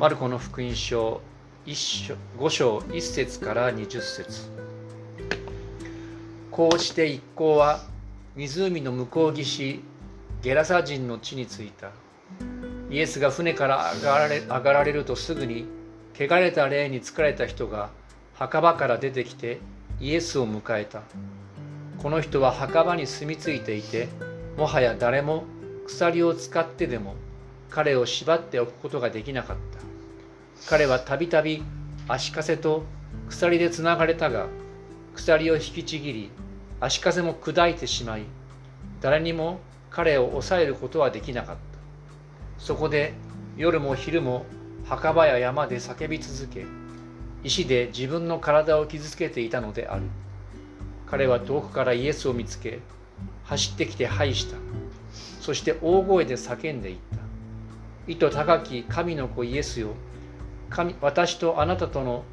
マルコの福音書5章1節から20節。こうして一行は湖の向こう岸ゲラサ人の地に着いた。イエスが船から上がられ上がられるとすぐに汚れた霊に疲れた人が墓場から出てきてイエスを迎えた。この人は墓場に住み着いていてもはや誰も鎖を使ってでも彼を縛っておくことができなかった。彼はたびたび足かせと鎖でつながれたが鎖を引きちぎり足かせも砕いてしまい誰にも彼を抑えることはできなかった。そこで夜も昼も墓場や山で叫び続け石で自分の体を傷つけていたのである。彼は遠くからイエスを見つけ走ってきて拝した。そして大声で叫んでいった。意図高き神の子イエスよ神私とあなたとの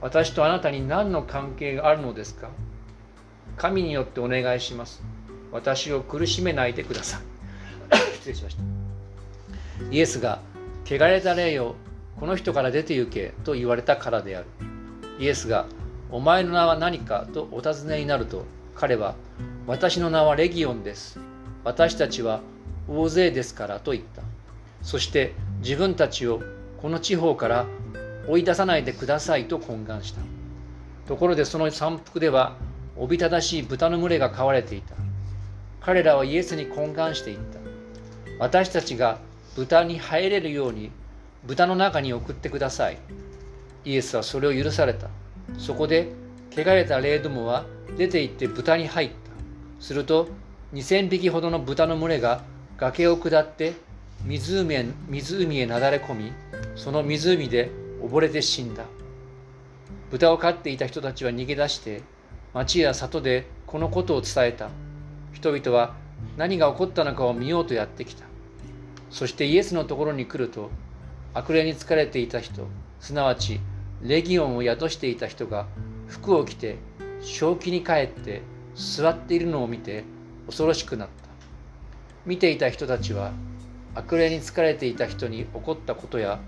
私とあなたに何の関係があるのですか？神によってお願いします。私を苦しめないでください。失礼しました。イエスが汚れた霊よこの人から出て行けと言われたからである。イエスがお前の名は何かとお尋ねになると彼は私の名はレギオンです。私たちは大勢ですからと言った。そして自分たちをこの地方から追い出さないでくださいと懇願した。ところでその山腹ではおびただしい豚の群れが飼われていた。彼らはイエスに懇願していった。私たちが豚に入れるように豚の中に送ってください。イエスはそれを許された。そこで汚れた霊どもは出て行って豚に入った。すると2000匹ほどの豚の群れが崖を下って湖へ湖へなだれ込みその湖で溺れて死んだ。豚を飼っていた人たちは逃げ出して町や里でこのことを伝えた。人々は何が起こったのかを見ようとやってきた。そしてイエスのところに来ると悪霊に疲れていた人すなわちレギオンを宿していた人が服を着て正気に帰って座っているのを見て恐ろしくなった。見ていた人たちは悪霊に疲れていた人に起こったことや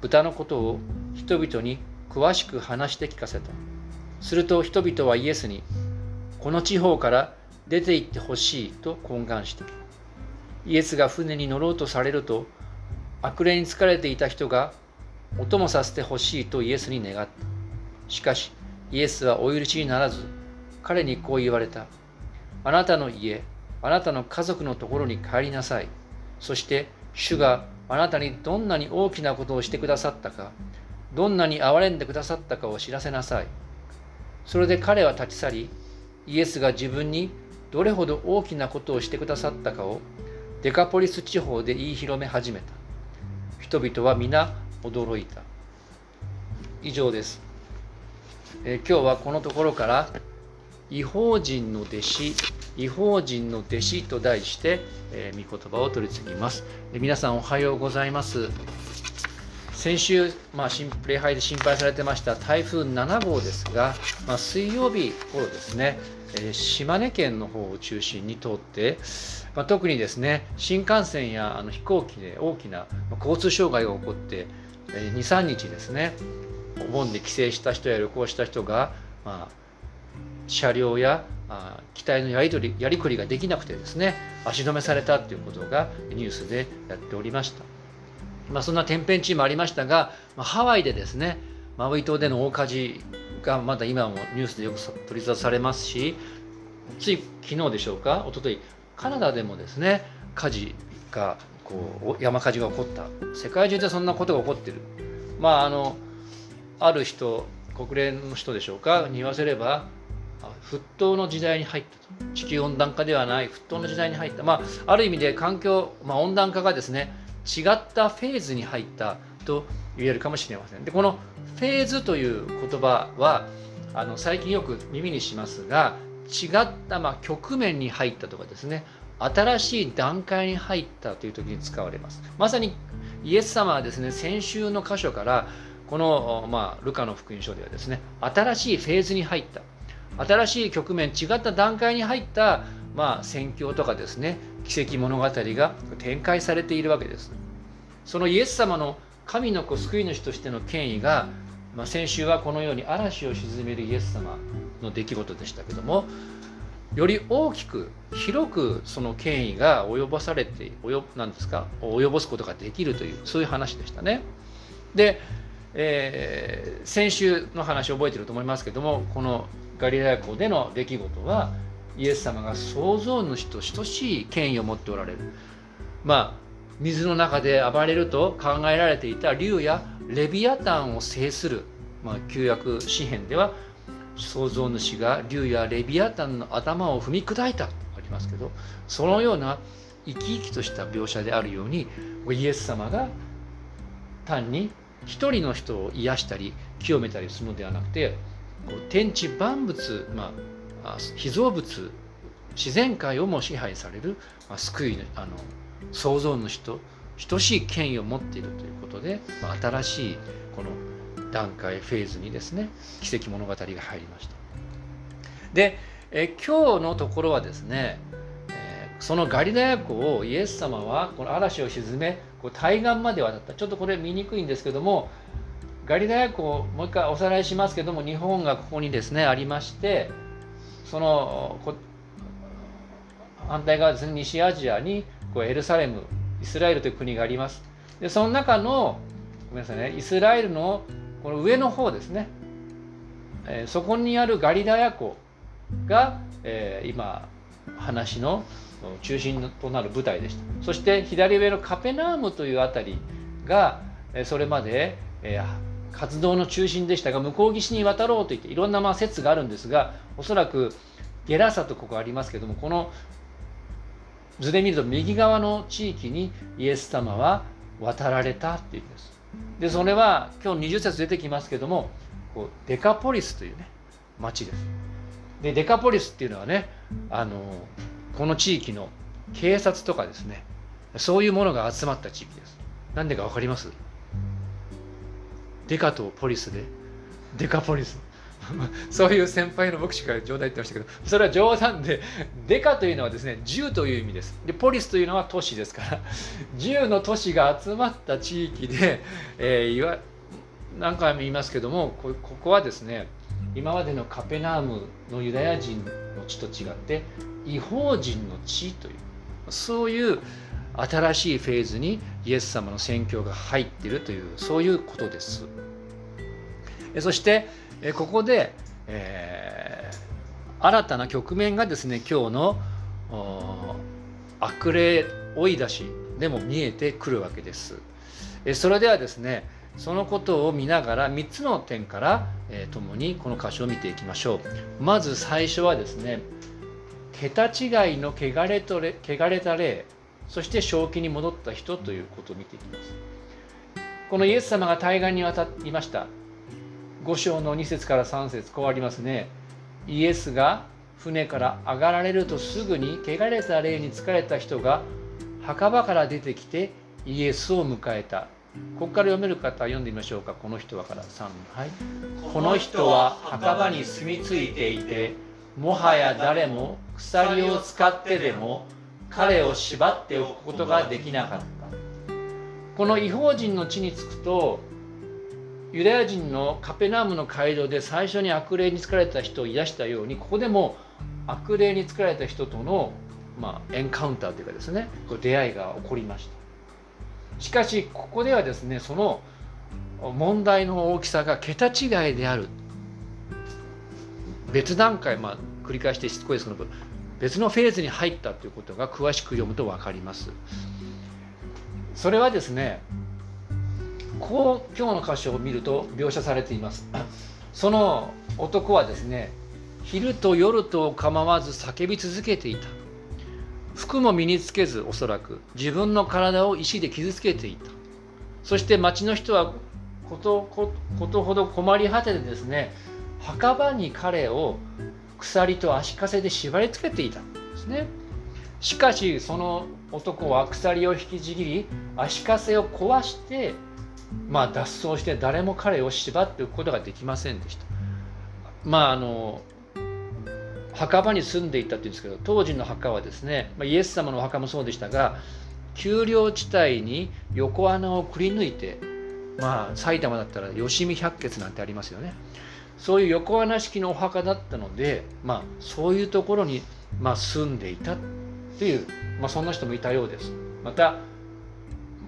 豚のことを人々に詳しく話して聞かせた。すると人々はイエスにこの地方から出て行ってほしいと懇願した。イエスが船に乗ろうとされると悪霊に疲れていた人がお供させてほしいとイエスに願った。しかしイエスはお許しにならず彼にこう言われた。あなたの家あなたの家族のところに帰りなさい。そして主があなたにどんなに大きなことをしてくださったかどんなに憐れんでくださったかを知らせなさい。それで彼は立ち去りイエスが自分にどれほど大きなことをしてくださったかをデカポリス地方で言い広め始めた。人々は皆驚いた。以上です、えー、今日はこのところから違法人の弟子違法人の弟子と題して、えー、御言葉を取り次ぎます。で皆さんおはようございます。先週、まあ、礼拝で心配されてました台風7号ですが、まあ、水曜日頃ですね、えー、島根県の方を中心に通って、まあ、特にですね新幹線やあの飛行機で大きな交通障害が起こって23日ですねお盆で帰省した人や旅行した人が、まあ、車両や機体のやり取りやりくりができなくてですね足止めされたということがニュースでやっておりました、まあ、そんな天変地異もありましたが、まあ、ハワイでですねマウイ島での大火事がまだ今もニュースでよく取り沙汰されますしつい昨日でしょうか一昨日カナダでもですね火事がこう山火事が起こった。世界中でそんなことが起こってる。まああのある人国連の人でしょうかに言わせれば沸騰の時代に入ったと。地球温暖化ではない。沸騰の時代に入った。まあある意味で環境、まあ、温暖化がですね違ったフェーズに入ったと言えるかもしれません。でこのフェーズという言葉はあの最近よく耳にしますが違った、まあ、局面に入ったとかですね新しい段階に入ったという時に使われます。まさにイエス様はですね先週の箇所からこの、まあ、ルカの福音書ではですね新しいフェーズに入った。新しい局面違った段階に入った、まあ、宣教とかですね奇跡物語が展開されているわけですそのイエス様の神の子救い主としての権威が、まあ、先週はこのように嵐を鎮めるイエス様の出来事でしたけどもより大きく広くその権威が及ぼされて及なんですか及ぼすことができるというそういう話でしたね。で、えー、先週の話覚えてると思いますけどもこのガリラ湖での出来事はイエス様が創造主と等しい権威を持っておられる。まあ水の中で暴れると考えられていた竜やレビアタンを制する、まあ、旧約詩篇では創造主が竜やレビアタンの頭を踏み砕いた。とありますけどそのような生き生きとした描写であるようにイエス様が単に一人の人を癒したり清めたりするのではなくてこう天地万物、まあ、被造物自然界をも支配される、まあ、救いのあの創造主と等しい権威を持っているということで、まあ、新しいこの段階フェーズにですね奇跡物語が入りました。でえ今日のところはですね、えそのガリラヤ湖をイエス様はこの嵐を沈めこう対岸まで渡ったちょっとこれ見にくいんですけどもガリラヤ湖をもう一回おさらいしますけども日本がここにですねありましてその反対側ですね西アジアにこうエルサレムイスラエルという国があります。でその中のごめんなさいねイスラエルのこの上の方ですね、えー、そこにあるガリラヤ湖が、えー、今話の中心となる舞台でした。そして左上のカペナームという辺りがそれまで、えー、活動の中心でしたが向こう岸に渡ろうといっていろんなまあ説があるんですがおそらくゲラサとここありますけどもこの図で見ると右側の地域にイエス様は渡られたっていうんです。でそれは今日20節出てきますけどもこうデカポリスというね町です。でデカポリスっていうのはねあのこの地域の警察とかですねそういうものが集まった地域です。なんでか分かります？デカとポリスで。デカポリス。そういう先輩の牧師から冗談言ってましたけどそれは冗談でデカというのはですね10という意味です。でポリスというのは都市ですから10の都市が集まった地域で、えー、いわ何回も言いますけどもここはですね今までのカペナームのユダヤ人の地と違って違法人の地というそういう新しいフェーズにイエス様の宣教が入っているというそういうことです。そしてここで、えー、新たな局面がですね今日の悪霊追い出しでも見えてくるわけです。えそれではですねそのことを見ながら3つの点から、えー、共にこの箇所を見ていきましょう。まず最初はですね桁違いの汚れとれ汚れた霊そして正気に戻った人ということを見ていきます。このイエス様が対岸に渡りました。5章の2節から3節こうありますね。イエスが船から上がられるとすぐに汚れた霊に疲れた人が墓場から出てきてイエスを迎えた。ここから読める方読んでみましょうか。この人はから。3はい。この人は墓場に住み着いていてもはや誰も鎖を使ってでも彼を縛っておくことができなかった。この違法人の地に着くとユダヤ人のカペナームの街道で最初に悪霊に疲れた人を癒したようにここでも悪霊に疲れた人との、まあ、エンカウンターというかですね出会いが起こりました。しかしここではですねその問題の大きさが桁違いである。別段階、まあ、繰り返してしつこいですけど別のフェーズに入ったということが詳しく読むと分かります。それはですねこう今日の箇所を見ると描写されています。その男はですね昼と夜と構わず叫び続けていた。服も身につけずおそらく自分の体を石で傷つけていた。そして町の人はことことほど困り果ててですね墓場に彼を鎖と足かせで縛り付けていたんですね。しかしその男は鎖を引きちぎり足かせを壊してまあ、脱走して誰も彼を縛っておくことができませんでした。まああの墓場に住んでいたっていうんですけど当時の墓はですね、ま、イエス様のお墓もそうでしたが丘陵地帯に横穴をくり抜いてまあ埼玉だったら吉見百穴なんてありますよねそういう横穴式のお墓だったので、まあ、そういうところに、まあ、住んでいたという、まあ、そんな人もいたようですまた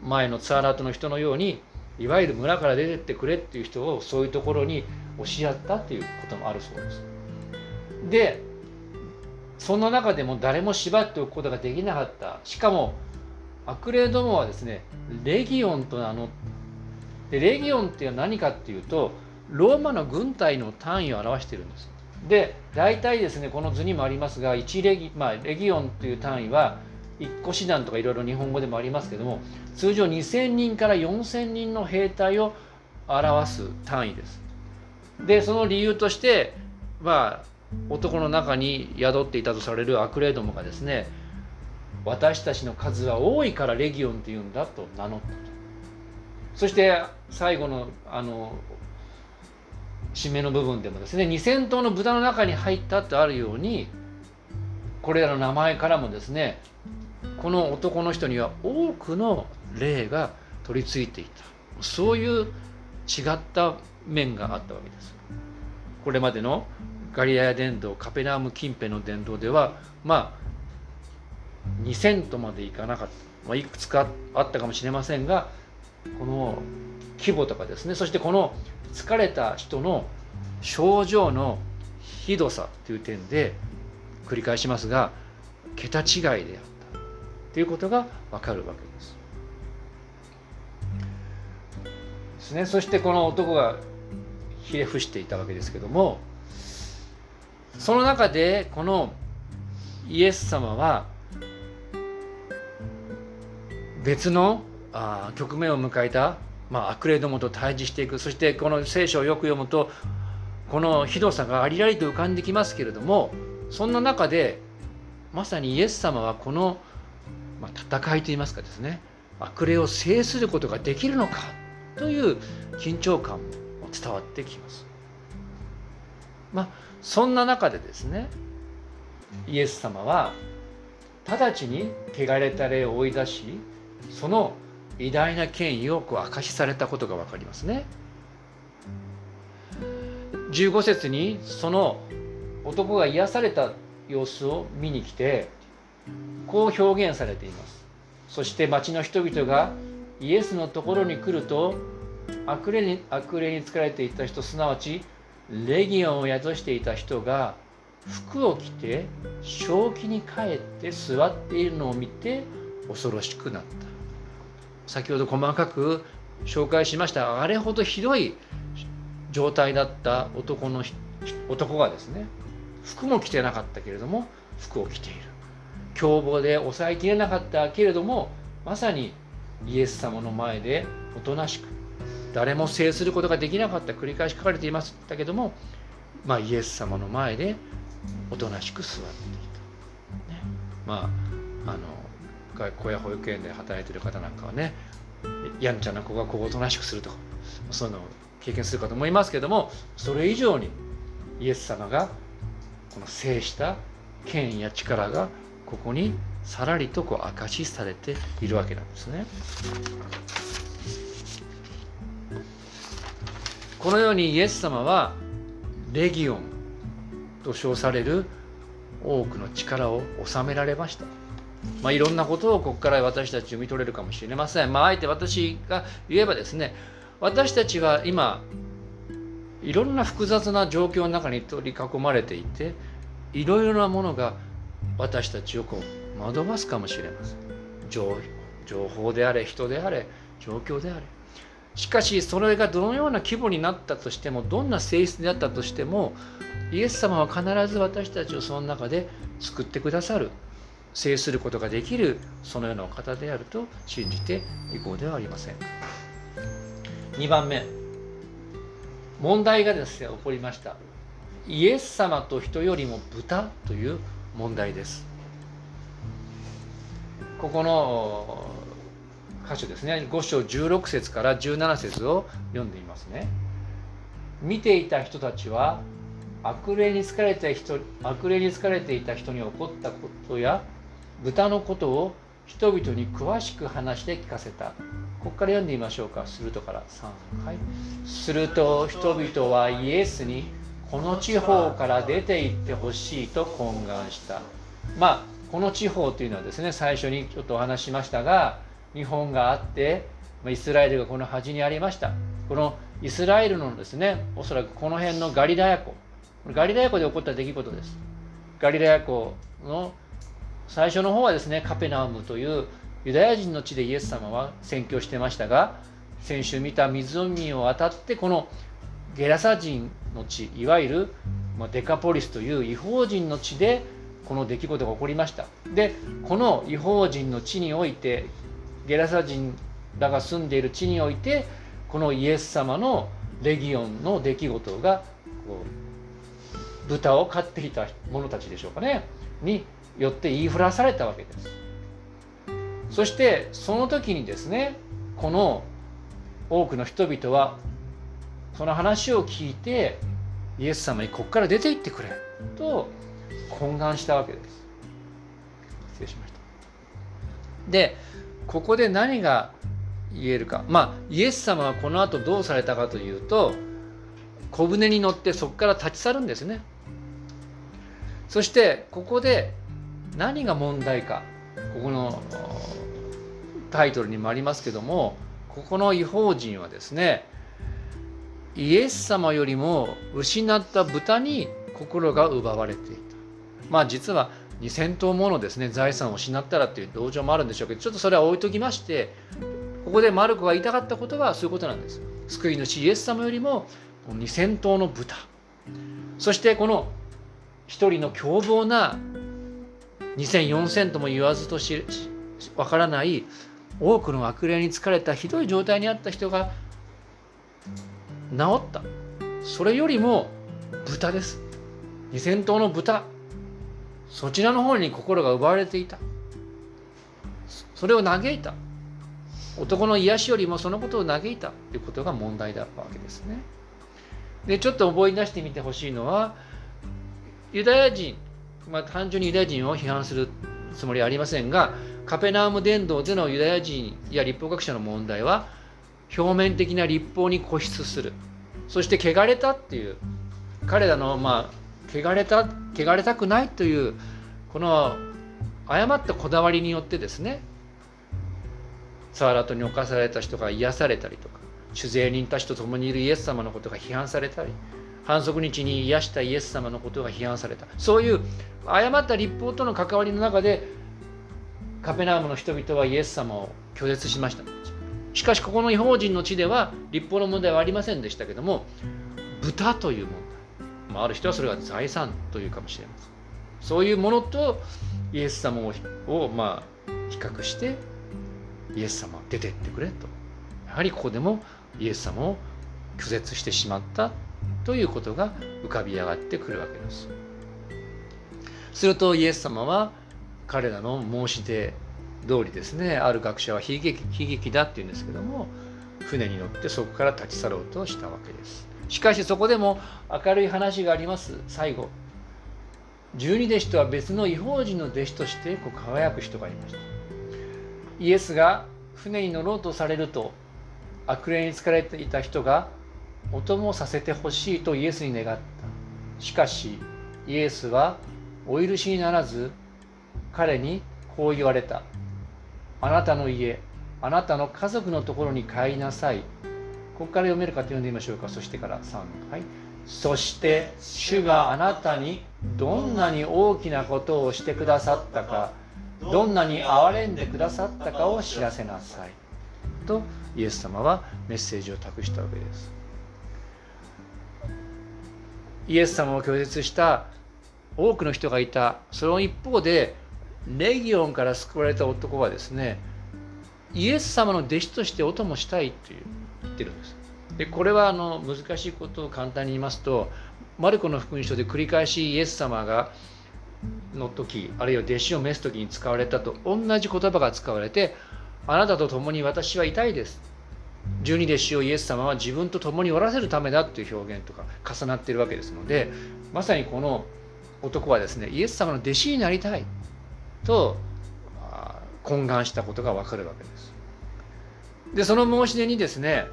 前のツアーラートの人のようにいわゆる村から出てってくれっていう人をそういうところに押しやったっていうこともあるそうです。でそんな中でも誰も縛っておくことができなかった。しかもアクレードモはですねレギオンと名乗ってレギオンっていうのは何かっていうとローマの軍隊の単位を表しているんです。で大体ですねこの図にもありますが1レギ,、まあ、レギオンという単位は1個師団とかいろいろ日本語でもありますけども通常2000人から4000人の兵隊を表す単位です。でその理由としてまあ男の中に宿っていたとされるアクレードモがですね私たちの数は多いからレギオンというんだと名乗ったと。そして最後のあの締めの部分でもですね2000頭の豚の中に入ったとあるようにこれらの名前からもですねこの男の人には多くの霊が取り付いていた。そういう違った面があったわけです。これまでのガリラヤ伝道カペナーム近辺の伝道ではまあ2000とまでいかなかった、まあ、いくつかあったかもしれませんがこの規模とかですね。そしてこの疲れた人の症状のひどさという点で繰り返しますが桁違いであった。ということがわかるわけです。ですね、そしてこの男がひれ伏していたわけですけどもその中でこのイエス様は別のあ局面を迎えた、まあ、悪霊どもと対峙していくそしてこの聖書をよく読むとこのひどさがありありと浮かんできますけれどもそんな中でまさにイエス様はこの、まあ、戦いといいますかですね悪霊を制することができるのかという緊張感も伝わってきます。まあ、そんな中でですねイエス様は直ちに汚れた霊を追い出しその偉大な権威をこう証しされたことが分かりますね。15節にその男が癒された様子を見に来てこう表現されています。そして町の人々がイエスのところに来ると悪霊に悪霊に疲れていた人すなわちレギオンを宿していた人が服を着て正気に帰って座っているのを見て恐ろしくなった先ほど細かく紹介しましたあれほどひどい状態だった男の男がですね服も着てなかったけれども服を着ている凶暴で抑えきれなかったけれどもまさにイエス様の前でおとなしく誰も制することができなかった繰り返し書かれていましたけども、まあ、イエス様の前でおとなしく座っていた、ね、まああの学校や保育園で働いてる方なんかはねやんちゃな子がこうおとなしくするとかそういうのを経験するかと思いますけどもそれ以上にイエス様がこの制した権威や力がここにさらりとこう証しされているわけなんですね。このようにイエス様はレギオンと称される多くの力を収められました。まあ、いろんなことをここから私たち読み取れるかもしれません。まあ、あえて私が言えばですね、私たちは今、いろんな複雑な状況の中に取り囲まれていて、いろいろなものが私たちをこう惑わすかもしれません。情報であれ、人であれ、状況であれ。しかしそれがどのような規模になったとしてもどんな性質であったとしてもイエス様は必ず私たちをその中で救ってくださる制することができるそのようなお方であると信じていこうではありません2番目問題がですね起こりましたイエス様と人よりも豚という問題です。ここの箇所ですね。5章16節から17節を読んでいますね。見ていた人たちは悪霊に疲れた人悪霊に疲れていた人に起こったことや豚のことを人々に詳しく話して聞かせた。ここから読んでみましょうか。するとから3はいすると人々はイエスにこの地方から出て行ってほしいと懇願した。まあこの地方というのはですね最初にちょっとお話しましたが日本があってイスラエルがこの端にありました。このイスラエルのですねおそらくこの辺のガリラヤ湖。ガリラヤ湖で起こった出来事です。ガリラヤ湖の最初の方はですねカペナウムというユダヤ人の地でイエス様は宣教してましたが先週見た湖を渡ってこのゲラサ人の地いわゆるデカポリスという違法人の地でこの出来事が起こりました。でこの違法人の地においてゲラサ人らが住んでいる地においてこのイエス様のレギオンの出来事がこう豚を飼っていた者たちでしょうかね。によって言いふらされたわけです。そしてその時にですねこの多くの人々はその話を聞いてイエス様にここから出て行ってくれと懇願したわけです。失礼しました。でここで何が言えるか。まあイエス様はこの後どうされたかというと小舟に乗ってそこから立ち去るんですね。そしてここで何が問題か。ここのタイトルにもありますけどもここの違法人はですねイエス様よりも失った豚に心が奪われていた。まあ実は2,000頭ものですね財産を失ったらっていう同情もあるんでしょうけどちょっとそれは置いときましてここでマルコが言いたかったことはそういうことなんです。救い主イエス様よりも2,000頭の豚。そしてこの一人の凶暴な2,0004,000とも言わずとしわからない多くの悪霊に疲れたひどい状態にあった人が治った。それよりも豚です。2000頭の豚。そちらの方に心が奪われていた。それを嘆いた。男の癒しよりもそのことを嘆いた。ということが問題だったわけですね。でちょっと思い出してみてほしいのはユダヤ人。まあ単純にユダヤ人を批判するつもりはありませんがカペナーム伝道でのユダヤ人や立法学者の問題は表面的な立法に固執する。そして汚れたっていう。彼らのまあ汚れた汚れたくないというこの誤ったこだわりによってですね。サーラトに侵された人が癒されたりとか酒税人たちと共にいるイエス様のことが批判されたり反則日に癒したイエス様のことが批判された。そういう誤った立法との関わりの中でカペナームの人々はイエス様を拒絶しました。しかしここの違法人の地では立法の問題はありませんでしたけども豚という問題、まあ、ある人はそれが財産というかもしれません。そういうものとイエス様ををまあ比較してイエス様出てってくれと。やはりここでもイエス様を拒絶してしまったということが浮かび上がってくるわけです。するとイエス様は彼らの申し出通りですね。ある学者は悲劇悲劇だっていうんですけども船に乗ってそこから立ち去ろうとしたわけです。しかしそこでも明るい話があります。最後十二弟子とは別の違法人の弟子としてこう輝く人がいました。イエスが船に乗ろうとされると悪霊に疲れていた人がお供をさせてほしいとイエスに願った。しかしイエスはお許しにならず彼にこう言われた。あなたの家、あなたの家族のところに帰りなさい。ここから読めるかと読んでみましょうか。そしてから3。はい。そして主があなたにどんなに大きなことをしてくださったか、どんなに憐れんでくださったかを知らせなさい。とイエス様はメッセージを託したわけです。イエス様を拒絶した多くの人がいたその一方でレギオンから救われた男はですねイエス様の弟子としてお供したいという言ってるんです。でこれはあの難しいことを簡単に言いますとマルコの福音書で繰り返しイエス様がの時あるいは弟子を召す時に使われたと同じ言葉が使われてあなたと共に私は痛いです十二弟子をイエス様は自分と共におらせるためだという表現とか重なっているわけですのでまさにこの男はですねイエス様の弟子になりたいと懇願したことがわかるわけです。でその申し出にですね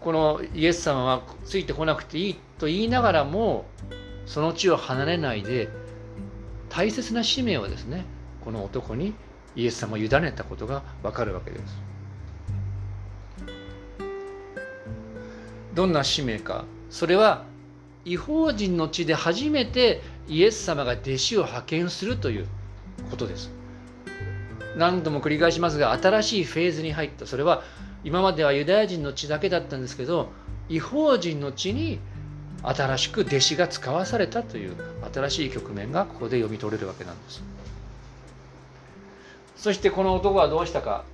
このイエス様はついてこなくていいと言いながらもその地を離れないで大切な使命をですねこの男にイエス様を委ねたことがわかるわけです。どんな使命か。それは違法人の地で初めてイエス様が弟子を派遣するということです。何度も繰り返しますが新しいフェーズに入った。それは今まではユダヤ人の地だけだったんですけど違法人の地に新しく弟子が使わされたという新しい局面がここで読み取れるわけなんです。そしてこの男はどうしたか。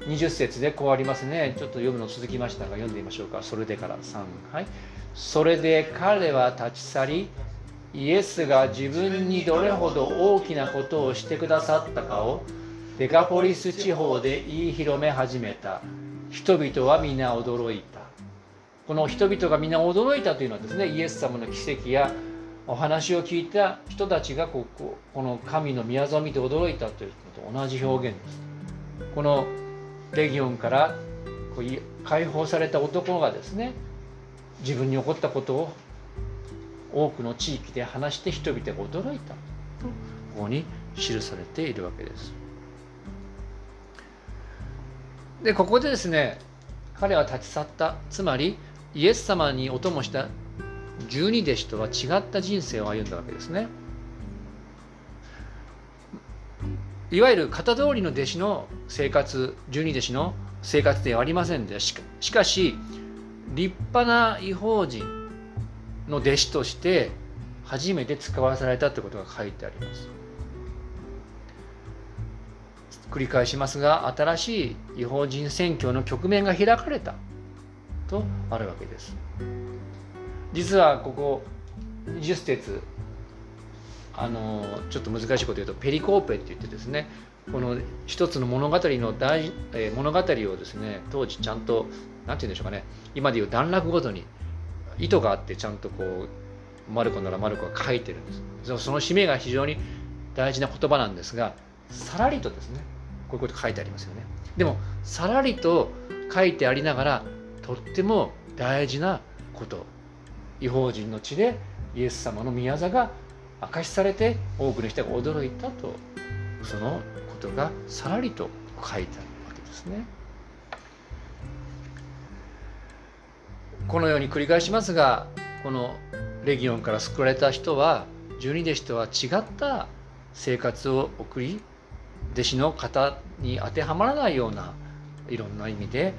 20節でこうありますね。ちょっと読むの続きましたが読んでみましょうか。それでから3はいそれで彼は立ち去りイエスが自分にどれほど大きなことをしてくださったかをデカポリス地方で言い広め始めた。人々は皆驚いた。この人々が皆驚いたというのはですねイエス様の奇跡やお話を聞いた人たちがこここの神の宮を見て驚いたというのと同じ表現です。このレギオンから解放された男がですね自分に起こったことを多くの地域で話して人々が驚いたとここに記されているわけです。でここでですね彼は立ち去ったつまりイエス様にお供した十二弟子とは違った人生を歩んだわけですね。いわゆる型通りの弟子の生活十二弟子の生活ではありませんでしかし立派な違法人の弟子として初めて使わされたということが書いてあります。繰り返しますが新しい違法人選挙の局面が開かれたとあるわけです。実はここ20節あのちょっと難しいこと言うとペリコーペって言ってですねこの一つの物語の大、えー、物語をですね当時ちゃんと何て言うんでしょうかね今でいう段落ごとに意図があってちゃんとこうマルコならマルコが書いてるんです。その使命が非常に大事な言葉なんですがさらりとですねこういうこと書いてありますよね。でもさらりと書いてありながらとっても大事なこと。違法人の地でイエス様の宮座が明かしされて多くの人が驚いたとそのことがさらりと書いてあるわけですね。このように繰り返しますがこのレギオンから救われた人は十二弟子とは違った生活を送り弟子の方に当てはまらないようないろんな意味で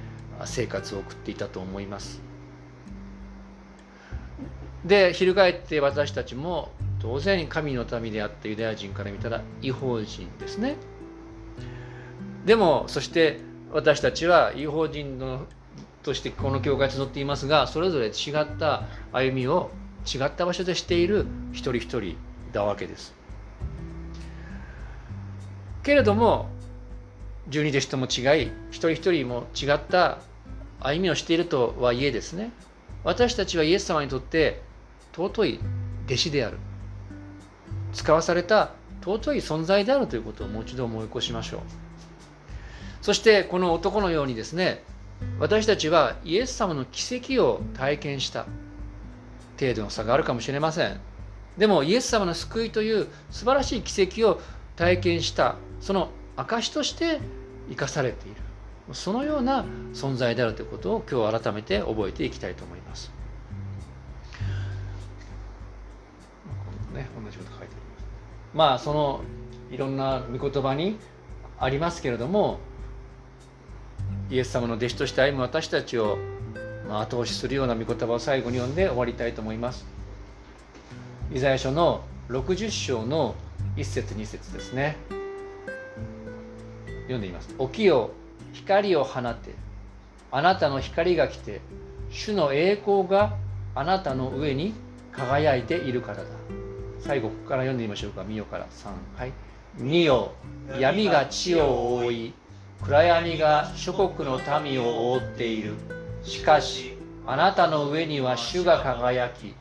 生活を送っていたと思います。で翻って私たちも当然神の民であったユダヤ人から見たら違法人ですね。でもそして私たちは違法人のとしてこの教会集っていますがそれぞれ違った歩みを違った場所でしている一人一人だわけです。けれども十二弟子とも違い一人一人も違った歩みをしているとはいえですね私たちはイエス様にとって尊い弟子である使わされた尊い存在であるということをもう一度思い起こしましょうそしてこの男のようにですね私たちはイエス様の奇跡を体験した程度の差があるかもしれませんでもイエス様の救いという素晴らしい奇跡を体験したその証として生かされているそのような存在であるということを今日改めて覚えていきたいと思います。ね、同じこと書いてあります。まあそのいろんな御言葉にありますけれどもイエス様の弟子として歩む私たちを後押しするような御言葉を最後に読んで終わりたいと思います。イザヤ書の60章の1節2節ですね。読んでみます。起きよ光を放てあなたの光が来て主の栄光があなたの上に輝いているからだ。最後ここから読んでみましょうか。見よから3。はい。見よ闇が地を覆い暗闇が諸国の民を覆っている。しかしあなたの上には主が輝き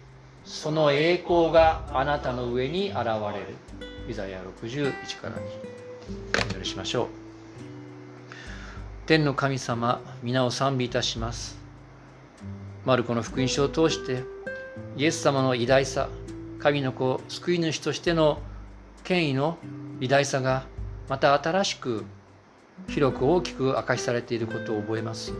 その栄光があなたの上に現れる。イザヤ61から2お祈りしましょう。天の神様皆を賛美いたします。マルコの福音書を通してイエス様の偉大さ神の子救い主としての権威の偉大さがまた新しく広く大きく明かしされていることを覚えます。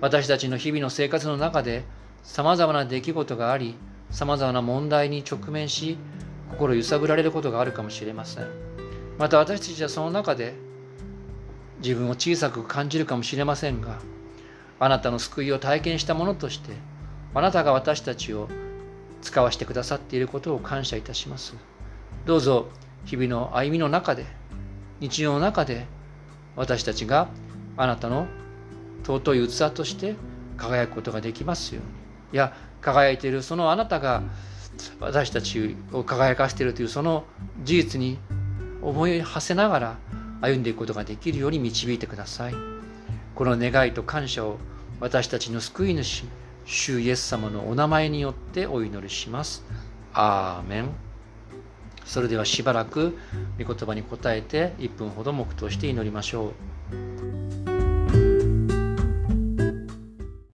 私たちの日々の生活の中でさまざまな出来事がありさまざまな問題に直面し心揺さぶられることがあるかもしれません。また私たちはその中で自分を小さく感じるかもしれませんがあなたの救いを体験したものとしてあなたが私たちを使わせてくださっていることを感謝いたします。どうぞ日々の歩みの中で日常の中で私たちがあなたの尊い器として輝くことができますように。いや輝いているそのあなたが私たちを輝かせているというその事実に思い馳せながら歩んでいくことができるように導いてください。この願いと感謝を私たちの救い主主イエス様のお名前によってお祈りします。アーメン。それではしばらく御言葉に答えて1分ほど黙祷して祈りましょう。